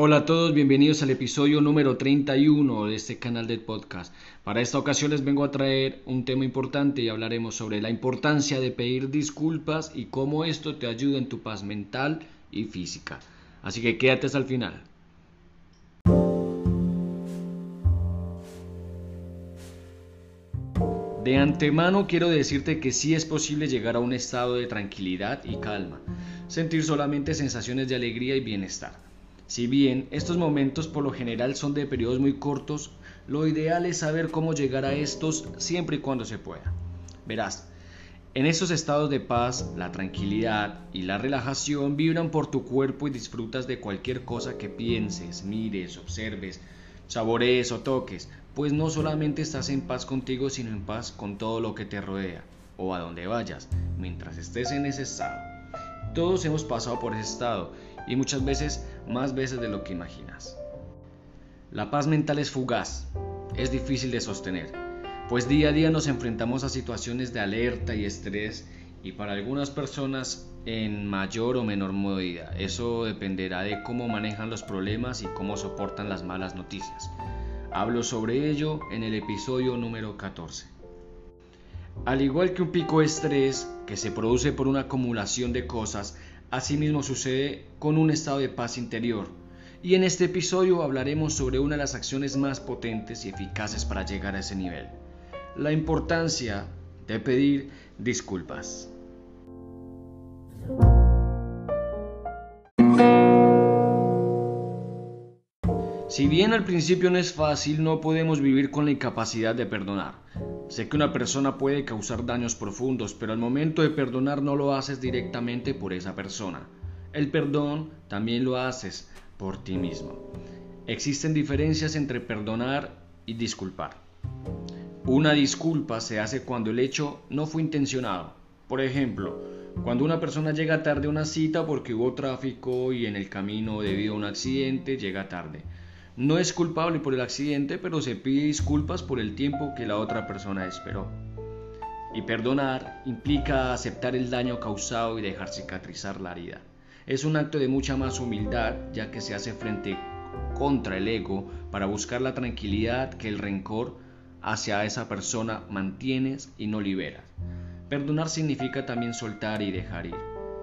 Hola a todos, bienvenidos al episodio número 31 de este canal de podcast. Para esta ocasión les vengo a traer un tema importante y hablaremos sobre la importancia de pedir disculpas y cómo esto te ayuda en tu paz mental y física. Así que quédate hasta el final. De antemano quiero decirte que sí es posible llegar a un estado de tranquilidad y calma, sentir solamente sensaciones de alegría y bienestar. Si bien estos momentos por lo general son de periodos muy cortos, lo ideal es saber cómo llegar a estos siempre y cuando se pueda. Verás, en estos estados de paz, la tranquilidad y la relajación vibran por tu cuerpo y disfrutas de cualquier cosa que pienses, mires, observes, saborees o toques, pues no solamente estás en paz contigo, sino en paz con todo lo que te rodea o a donde vayas, mientras estés en ese estado. Todos hemos pasado por ese estado y muchas veces más veces de lo que imaginas. La paz mental es fugaz, es difícil de sostener, pues día a día nos enfrentamos a situaciones de alerta y estrés y para algunas personas en mayor o menor medida. Eso dependerá de cómo manejan los problemas y cómo soportan las malas noticias. Hablo sobre ello en el episodio número 14. Al igual que un pico de estrés que se produce por una acumulación de cosas, Asimismo sucede con un estado de paz interior. Y en este episodio hablaremos sobre una de las acciones más potentes y eficaces para llegar a ese nivel. La importancia de pedir disculpas. Si bien al principio no es fácil, no podemos vivir con la incapacidad de perdonar. Sé que una persona puede causar daños profundos, pero al momento de perdonar no lo haces directamente por esa persona. El perdón también lo haces por ti mismo. Existen diferencias entre perdonar y disculpar. Una disculpa se hace cuando el hecho no fue intencionado. Por ejemplo, cuando una persona llega tarde a una cita porque hubo tráfico y en el camino debido a un accidente llega tarde. No es culpable por el accidente, pero se pide disculpas por el tiempo que la otra persona esperó. Y perdonar implica aceptar el daño causado y dejar cicatrizar la herida. Es un acto de mucha más humildad, ya que se hace frente contra el ego para buscar la tranquilidad que el rencor hacia esa persona mantienes y no liberas. Perdonar significa también soltar y dejar ir.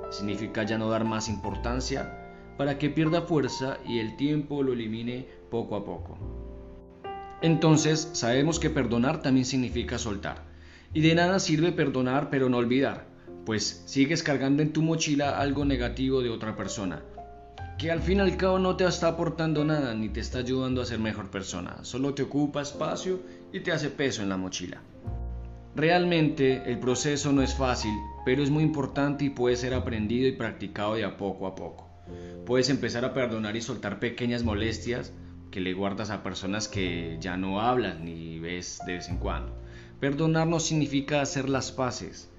Significa ya no dar más importancia para que pierda fuerza y el tiempo lo elimine poco a poco. Entonces sabemos que perdonar también significa soltar. Y de nada sirve perdonar pero no olvidar, pues sigues cargando en tu mochila algo negativo de otra persona, que al fin y al cabo no te está aportando nada ni te está ayudando a ser mejor persona, solo te ocupa espacio y te hace peso en la mochila. Realmente el proceso no es fácil, pero es muy importante y puede ser aprendido y practicado de a poco a poco. Puedes empezar a perdonar y soltar pequeñas molestias que le guardas a personas que ya no hablas ni ves de vez en cuando. Perdonar no significa hacer las paces.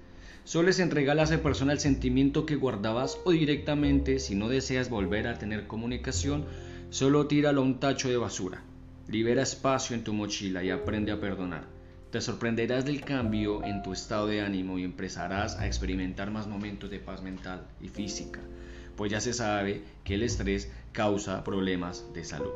Sueles entregar a esa persona el sentimiento que guardabas o directamente, si no deseas volver a tener comunicación, solo tíralo a un tacho de basura. Libera espacio en tu mochila y aprende a perdonar. Te sorprenderás del cambio en tu estado de ánimo y empezarás a experimentar más momentos de paz mental y física pues ya se sabe que el estrés causa problemas de salud.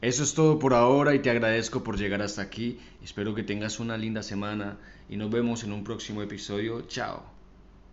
Eso es todo por ahora y te agradezco por llegar hasta aquí. Espero que tengas una linda semana y nos vemos en un próximo episodio. Chao.